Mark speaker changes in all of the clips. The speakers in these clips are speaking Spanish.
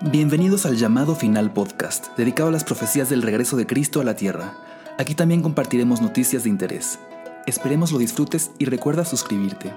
Speaker 1: Bienvenidos al llamado final podcast, dedicado a las profecías del regreso de Cristo a la tierra. Aquí también compartiremos noticias de interés. Esperemos lo disfrutes y recuerda suscribirte.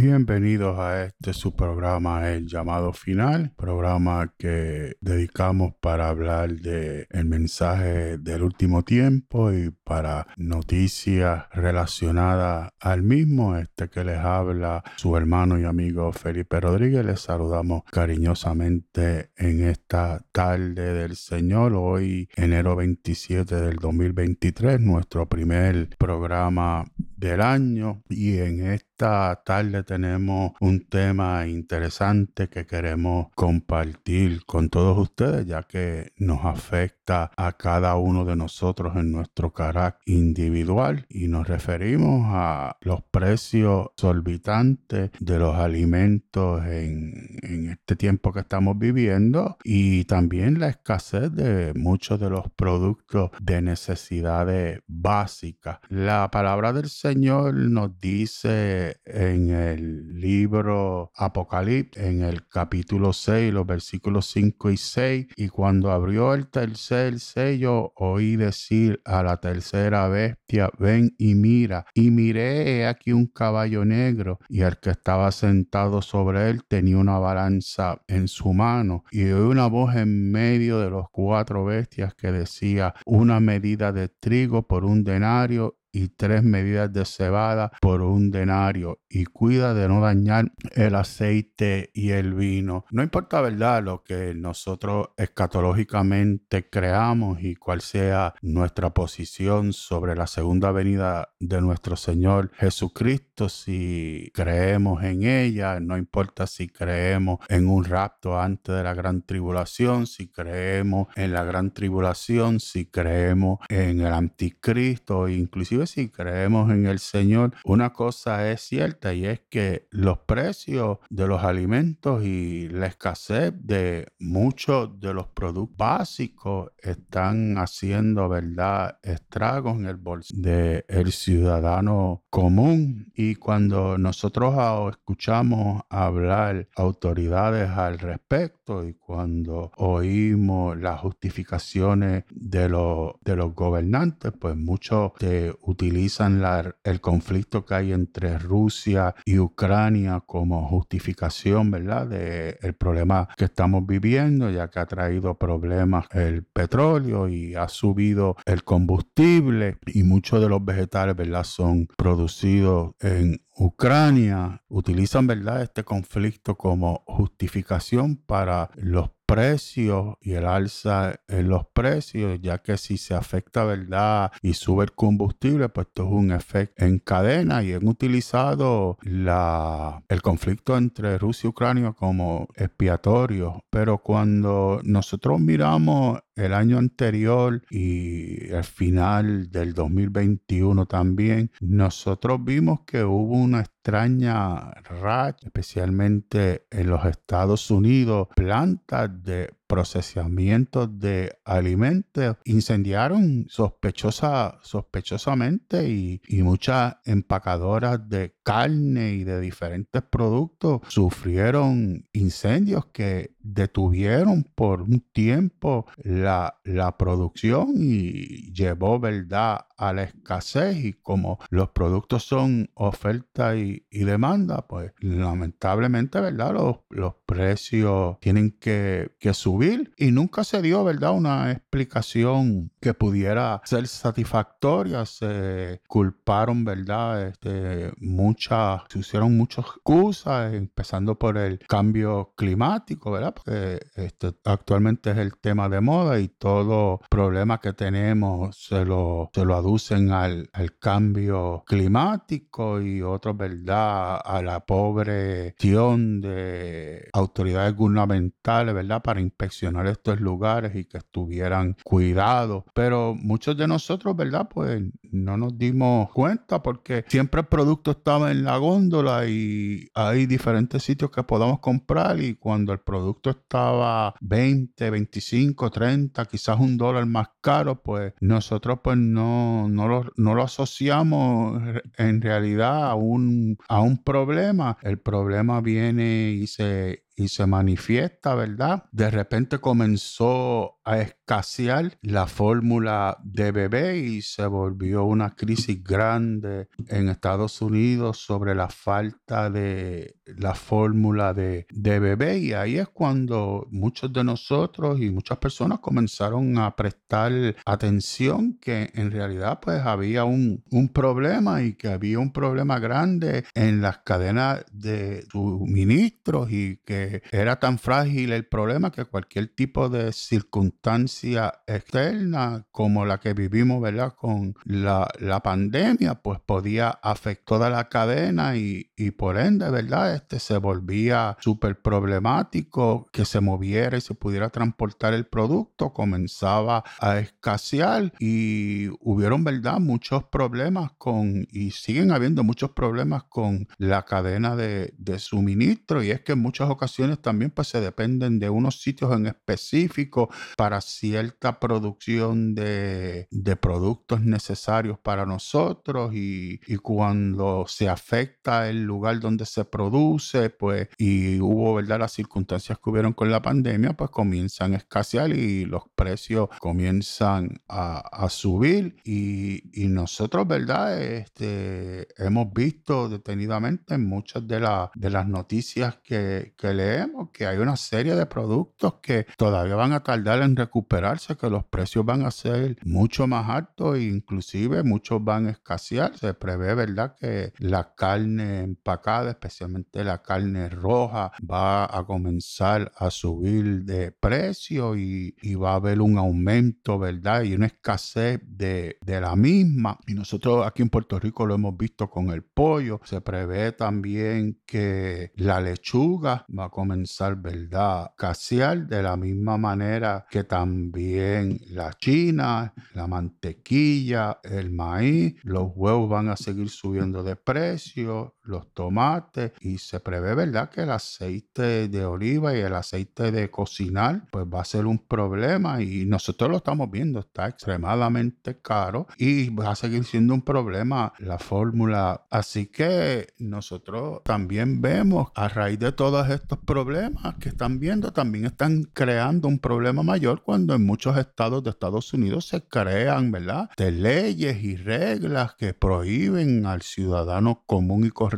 Speaker 2: Bienvenidos a este su programa El llamado final, programa que dedicamos para hablar de el mensaje del último tiempo y para noticias relacionadas al mismo. Este que les habla su hermano y amigo Felipe Rodríguez. Les saludamos cariñosamente en esta tarde del Señor, hoy enero 27 del 2023, nuestro primer programa del año y en esta tarde tenemos un tema interesante que queremos compartir con todos ustedes ya que nos afecta a cada uno de nosotros en nuestro carácter individual y nos referimos a los precios exorbitantes de los alimentos en, en este tiempo que estamos viviendo y también la escasez de muchos de los productos de necesidades básicas. La palabra del Señor nos dice en el libro Apocalipsis, en el capítulo 6, los versículos 5 y 6, y cuando abrió el tercer sello, oí decir a la tercera bestia, ven y mira, y miré aquí un caballo negro, y el que estaba sentado sobre él tenía una balanza en su mano, y oí una voz en medio de los cuatro bestias que decía, una medida de trigo por un denario y tres medidas de cebada por un denario y cuida de no dañar el aceite y el vino. No importa, ¿verdad?, lo que nosotros escatológicamente creamos y cuál sea nuestra posición sobre la segunda venida de nuestro Señor Jesucristo, si creemos en ella, no importa si creemos en un rapto antes de la gran tribulación, si creemos en la gran tribulación, si creemos en el anticristo, inclusive si creemos en el Señor, una cosa es cierta y es que los precios de los alimentos y la escasez de muchos de los productos básicos están haciendo, ¿verdad?, estragos en el bolsillo del ciudadano común. Y cuando nosotros escuchamos hablar autoridades al respecto y cuando oímos las justificaciones de los, gobernantes, pues muchos de utilizan el conflicto que hay entre Rusia y Ucrania como justificación, ¿verdad?, de el problema que estamos viviendo, ya que ha traído problemas el petróleo y ha subido el combustible y muchos de los vegetales, ¿verdad?, son producidos en Ucrania utilizan, ¿verdad?, este conflicto como justificación para los precios y el alza en los precios, ya que si se afecta, ¿verdad? Y sube el combustible, pues esto es un efecto en cadena y han utilizado la, el conflicto entre Rusia y Ucrania como expiatorio. Pero cuando nosotros miramos el año anterior y el final del 2021 también, nosotros vimos que hubo una extraña racha, especialmente en los Estados Unidos, plantas de procesamiento de alimentos incendiaron sospechosa, sospechosamente y, y, muchas empacadoras de carne y de diferentes productos sufrieron incendios que detuvieron por un tiempo la, la producción y llevó verdad a la escasez y como los productos son oferta y, y demanda pues lamentablemente verdad los, los precios tienen que, que subir y nunca se dio, ¿verdad?, una explicación que pudiera ser satisfactoria. Se culparon, ¿verdad?, este, muchas, se hicieron muchas excusas, empezando por el cambio climático, ¿verdad?, porque este, actualmente es el tema de moda y todo problema que tenemos se lo, se lo aducen al, al cambio climático y otros, ¿verdad?, a la pobre acción de autoridades gubernamentales, ¿verdad?, para impedir estos lugares y que estuvieran cuidados. Pero muchos de nosotros, ¿verdad? Pues no nos dimos cuenta porque siempre el producto estaba en la góndola y hay diferentes sitios que podamos comprar y cuando el producto estaba 20, 25, 30, quizás un dólar más caro, pues nosotros pues no no, lo, no lo asociamos en realidad a un, a un problema. El problema viene y se, y se manifiesta, ¿verdad? De repente comenzó a escasear la fórmula de bebé y se volvió una crisis grande en Estados Unidos sobre la falta de la fórmula de, de bebé y ahí es cuando muchos de nosotros y muchas personas comenzaron a prestar atención que en realidad pues había un, un problema y que había un problema grande en las cadenas de suministros y que era tan frágil el problema que cualquier tipo de circunstancia externa como la que vivimos, ¿verdad? Con la, pandemia, pues podía afectar toda la cadena y, y por ende, ¿verdad? Este se volvía súper problemático que se moviera y se pudiera transportar el producto, comenzaba a escasear y hubieron, ¿verdad? Muchos problemas con, y siguen habiendo muchos problemas con la cadena de, de suministro y es que en muchas ocasiones también pues se dependen de unos sitios en específico para cierta producción de, productos necesarios para nosotros y, cuando se afecta el lugar donde se produce pues y hubo verdad las circunstancias que hubieron con la pandemia pues comienzan a escasear y los precios comienzan a, subir. Y, nosotros verdad este, hemos visto detenidamente en muchas de, de las noticias que, que le que hay una serie de productos que todavía van a tardar en recuperarse, que los precios van a ser mucho más altos e inclusive muchos van a escasear. Se prevé, ¿verdad?, que la carne empacada, especialmente la carne roja, va a comenzar a subir de precio y, va a haber un aumento, ¿verdad? Y una escasez de, la misma. Y nosotros aquí en Puerto Rico lo hemos visto con el pollo. Se prevé también que la lechuga va a comenzar, ¿verdad? Casear de la misma manera que también la china, la mantequilla, el maíz, los huevos van a seguir subiendo de precio, los tomates y se prevé, ¿verdad? Que el aceite de oliva y el aceite de cocinar pues va a ser un problema y nosotros lo estamos viendo, está extremadamente caro y va a seguir siendo un problema la fórmula. Así que nosotros también vemos a raíz de todos estos problemas que están viendo también están creando un problema mayor cuando en muchos estados de Estados Unidos se crean, ¿verdad? De leyes y reglas que prohíben al ciudadano común y corriente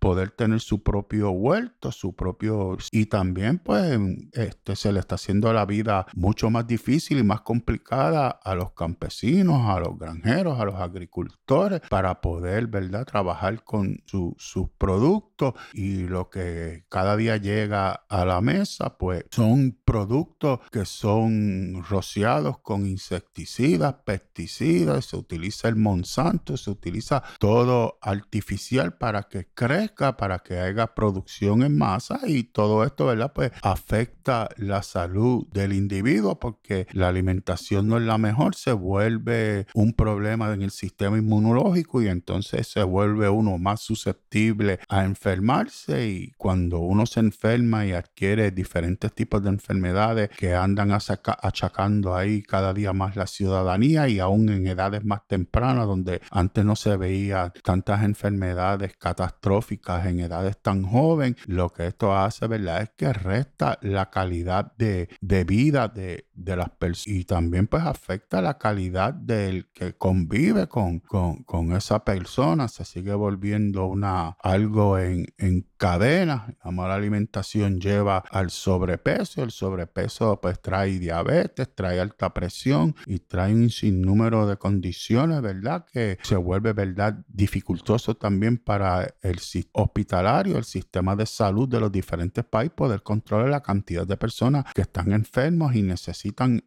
Speaker 2: poder tener su propio huerto, su propio... Y también pues este, se le está haciendo la vida mucho más difícil y más complicada a los campesinos, a los granjeros, a los agricultores para poder, ¿verdad? Trabajar con sus productos y lo que cada día llega a la mesa, pues son productos que son rociados con insecticidas, pesticidas, se utiliza el Monsanto, se utiliza todo artificial para que crezca, para que haya producción en masa y todo esto, ¿verdad? Pues afecta la salud del individuo porque la alimentación no es la mejor, se vuelve un problema en el sistema inmunológico y entonces se vuelve uno más susceptible a enfermarse y cuando uno se enferma y adquiere diferentes tipos de enfermedades que andan achacando ahí cada día más la ciudadanía y aún en edades más tempranas donde antes no se veía tantas enfermedades catastróficas en edades tan jóvenes, lo que esto hace, ¿verdad? Es que resta la calidad de, vida de, y también pues afecta la calidad del que convive con, con, esa persona, se sigue volviendo una, algo en, en cadena, la mala alimentación lleva al sobrepeso. El sobrepeso pues trae diabetes, trae alta presión y trae un sinnúmero de condiciones, ¿verdad? Que se vuelve, ¿verdad? Dificultoso también para el hospitalario, el sistema de salud de los diferentes países poder controlar la cantidad de personas que están enfermos y necesitan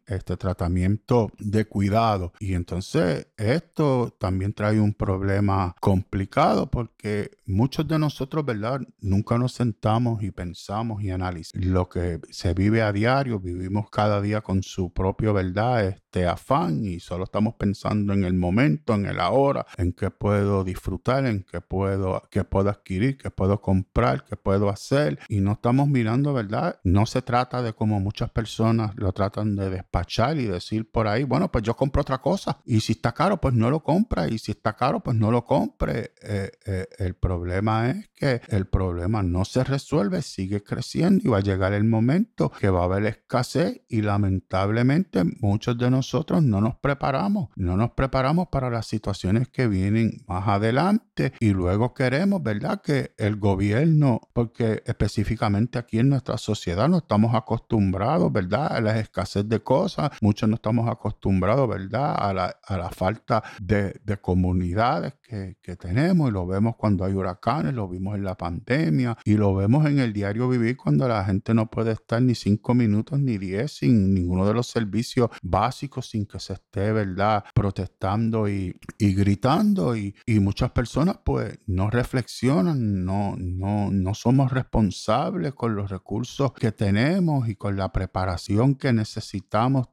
Speaker 2: este tratamiento de cuidado. Y entonces esto también trae un problema complicado porque muchos de nosotros, ¿verdad? Nunca nos sentamos y pensamos y analizamos lo que se vive a diario, vivimos cada día con su propia verdad, este afán y solo estamos pensando en el momento, en el ahora, en qué puedo disfrutar, en qué puedo, qué puedo adquirir, qué puedo comprar, qué puedo hacer y no estamos mirando, ¿verdad? No se trata de como muchas personas lo tratan tratan de despachar y decir por ahí, bueno, pues yo compro otra cosa. Y si está caro, pues no lo compra. Y si está caro, pues no lo compre. Eh, eh, el problema es que el problema no se resuelve, sigue creciendo y va a llegar el momento que va a haber escasez y lamentablemente muchos de nosotros no nos preparamos, no nos preparamos para las situaciones que vienen más adelante y luego queremos, ¿verdad? Que el gobierno, porque específicamente aquí en nuestra sociedad no estamos acostumbrados, ¿verdad? A la escasez de cosas, muchos no estamos acostumbrados, ¿verdad? A la, a la falta de, de comunidades que, que tenemos y lo vemos cuando hay huracanes, lo vimos en la pandemia y lo vemos en el diario vivir cuando la gente no puede estar ni cinco minutos ni diez sin ninguno de los servicios básicos, sin que se esté, ¿verdad? Protestando y, y gritando y, y, muchas personas pues no reflexionan, no, no, no somos responsables con los recursos que tenemos y con la preparación que necesitamos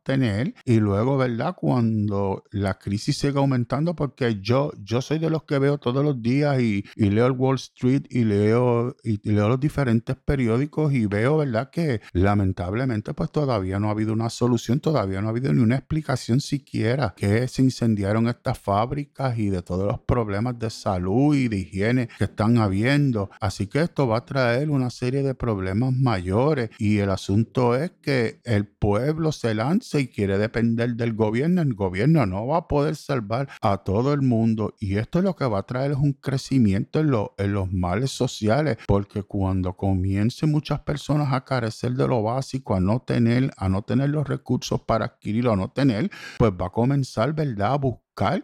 Speaker 2: tener y luego, ¿verdad? Cuando la crisis sigue aumentando, porque yo, yo soy de los que veo todos los días y, y leo el Wall Street y leo, y leo los diferentes periódicos y veo, ¿verdad? Que lamentablemente pues todavía no ha habido una solución, todavía no ha habido ni una explicación siquiera que se incendiaron estas fábricas y de todos los problemas de salud y de higiene que están habiendo. Así que esto va a traer una serie de problemas mayores y el asunto es que el pueblo se lanza y quiere depender del gobierno. El gobierno no va a poder salvar a todo el mundo y esto es lo que va a traer es un crecimiento en, en los males sociales porque cuando comiencen muchas personas a carecer de lo básico, a no tener, a no tener los recursos para adquirirlo, a no tener, pues va a comenzar, ¿verdad? A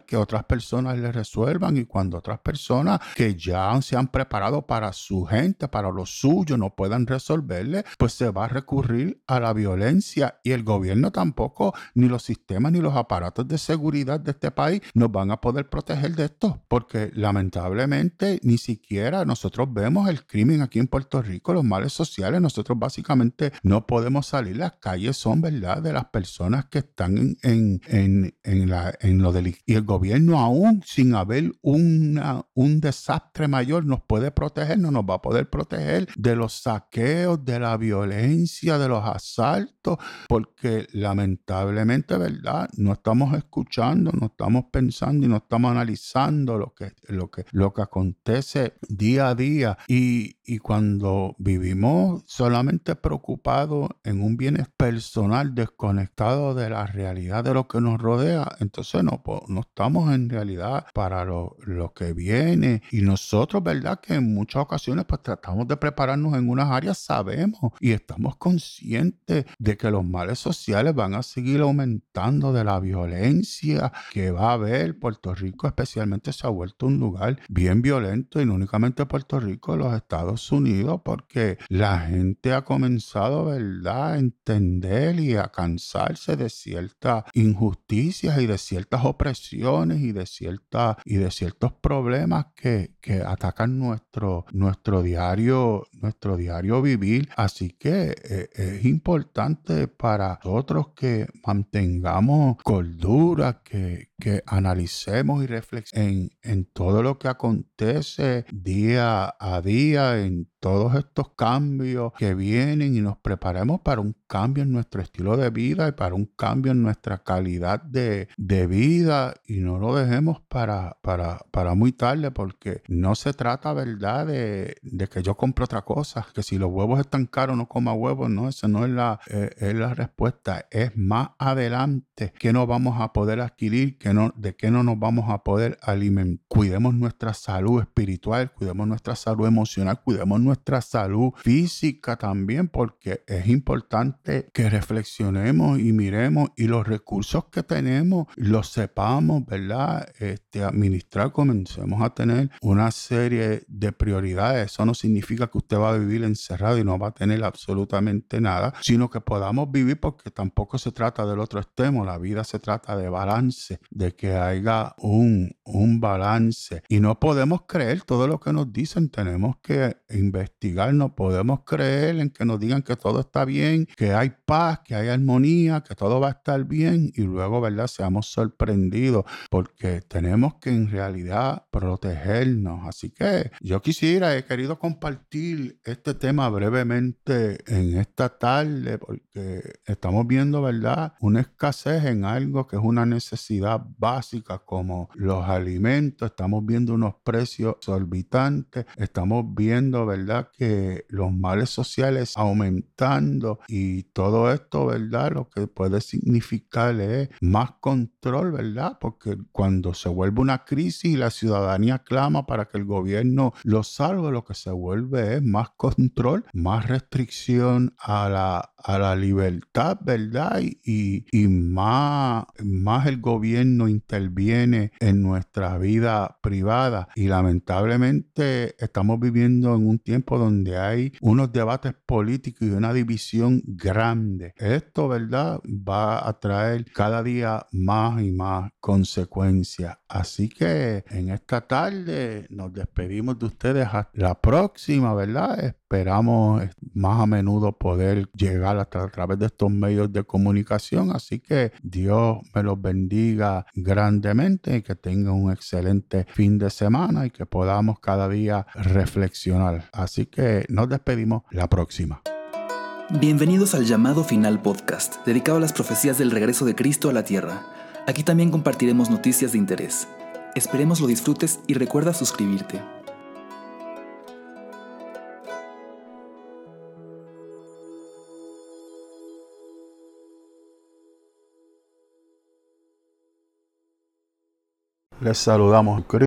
Speaker 2: que otras personas le resuelvan y cuando otras personas que ya se han preparado para su gente, para lo suyo, no puedan resolverle, pues se va a recurrir a la violencia. Y el gobierno tampoco, ni los sistemas, ni los aparatos de seguridad de este país nos van a poder proteger de esto, porque lamentablemente ni siquiera nosotros vemos el crimen aquí en Puerto Rico, los males sociales, nosotros básicamente no podemos salir, las calles son, ¿verdad?, de las personas que están en, en, en, en lo delictivo y el gobierno aún sin haber una, un desastre mayor nos puede proteger, no nos va a poder proteger de los saqueos, de la violencia, de los asaltos, porque lamentablemente, ¿verdad? No estamos escuchando, no estamos pensando y no estamos analizando lo que, lo que, lo que acontece día a día. Y, y cuando vivimos solamente preocupados en un bienestar personal desconectado de la realidad de lo que nos rodea, entonces no, no estamos en realidad para lo, lo, que viene. Y nosotros, ¿verdad? Que en muchas ocasiones pues tratamos de prepararnos en unas áreas, sabemos y estamos conscientes de que los males sociales van a seguir aumentando, de la violencia que va a haber. Puerto Rico especialmente se ha vuelto un lugar bien violento y no únicamente Puerto Rico, los Estados Unidos, porque la gente ha comenzado, ¿verdad?, a entender y a cansarse de ciertas injusticias y de ciertas opresiones y de, cierta, y de ciertos problemas que, que atacan nuestro, nuestro, diario, nuestro diario vivir. Así que eh, es importante para nosotros que mantengamos cordura, que, que analicemos y reflexionemos en, en todo lo que acontece día a día, en todos estos cambios que vienen y nos preparemos para un cambio en nuestro estilo de vida y para un cambio en nuestra calidad de, de vida y no lo dejemos para, para, para, muy tarde porque no se trata, ¿verdad?, de, de, que yo compre otra cosa, que si los huevos están caros no coma huevos, no, esa no es la, eh, es la respuesta, es más adelante que no vamos a poder adquirir, que no, de qué no nos vamos a poder alimentar. Cuidemos nuestra salud espiritual, cuidemos nuestra salud emocional, cuidemos nuestra salud física también, porque es importante que reflexionemos y miremos y los recursos que tenemos los sepamos, ¿verdad? Este, administrar, comencemos a tener una serie de prioridades. Eso no significa que usted va a vivir encerrado y no va a tener absolutamente nada, sino que podamos vivir porque tampoco se trata del otro extremo, la vida se trata de balance, de que haya un, un balance y no podemos creer todo lo que nos dicen, tenemos que invertir investigar, no podemos creer en que nos digan que todo está bien, que hay paz, que hay armonía, que todo va a estar bien y luego, ¿verdad? Seamos sorprendidos porque tenemos que en realidad protegernos. Así que yo quisiera, he querido compartir este tema brevemente en esta tarde porque estamos viendo, ¿verdad? Una escasez en algo que es una necesidad básica como los alimentos, estamos viendo unos precios exorbitantes, estamos viendo, ¿verdad? Que los males sociales aumentando y todo esto, ¿verdad? Lo que puede significar es más control, ¿verdad? Porque cuando se vuelve una crisis y la ciudadanía clama para que el gobierno lo salve, lo que se vuelve es más control, más restricción a la, a la libertad, ¿verdad? Y, y más, más el gobierno interviene en nuestra vida privada y lamentablemente estamos viviendo en un tiempo donde hay unos debates políticos y una división grande. Esto, ¿verdad? Va a traer cada día más y más consecuencias. Así que en esta tarde nos despedimos de ustedes hasta la próxima, ¿verdad? Esperamos más a menudo poder llegar hasta a través de estos medios de comunicación. Así que Dios me los bendiga grandemente y que tengan un excelente fin de semana y que podamos cada día reflexionar. Así que nos despedimos la próxima.
Speaker 1: Bienvenidos al llamado final podcast, dedicado a las profecías del regreso de Cristo a la tierra. Aquí también compartiremos noticias de interés. Esperemos lo disfrutes y recuerda suscribirte.
Speaker 2: Les saludamos.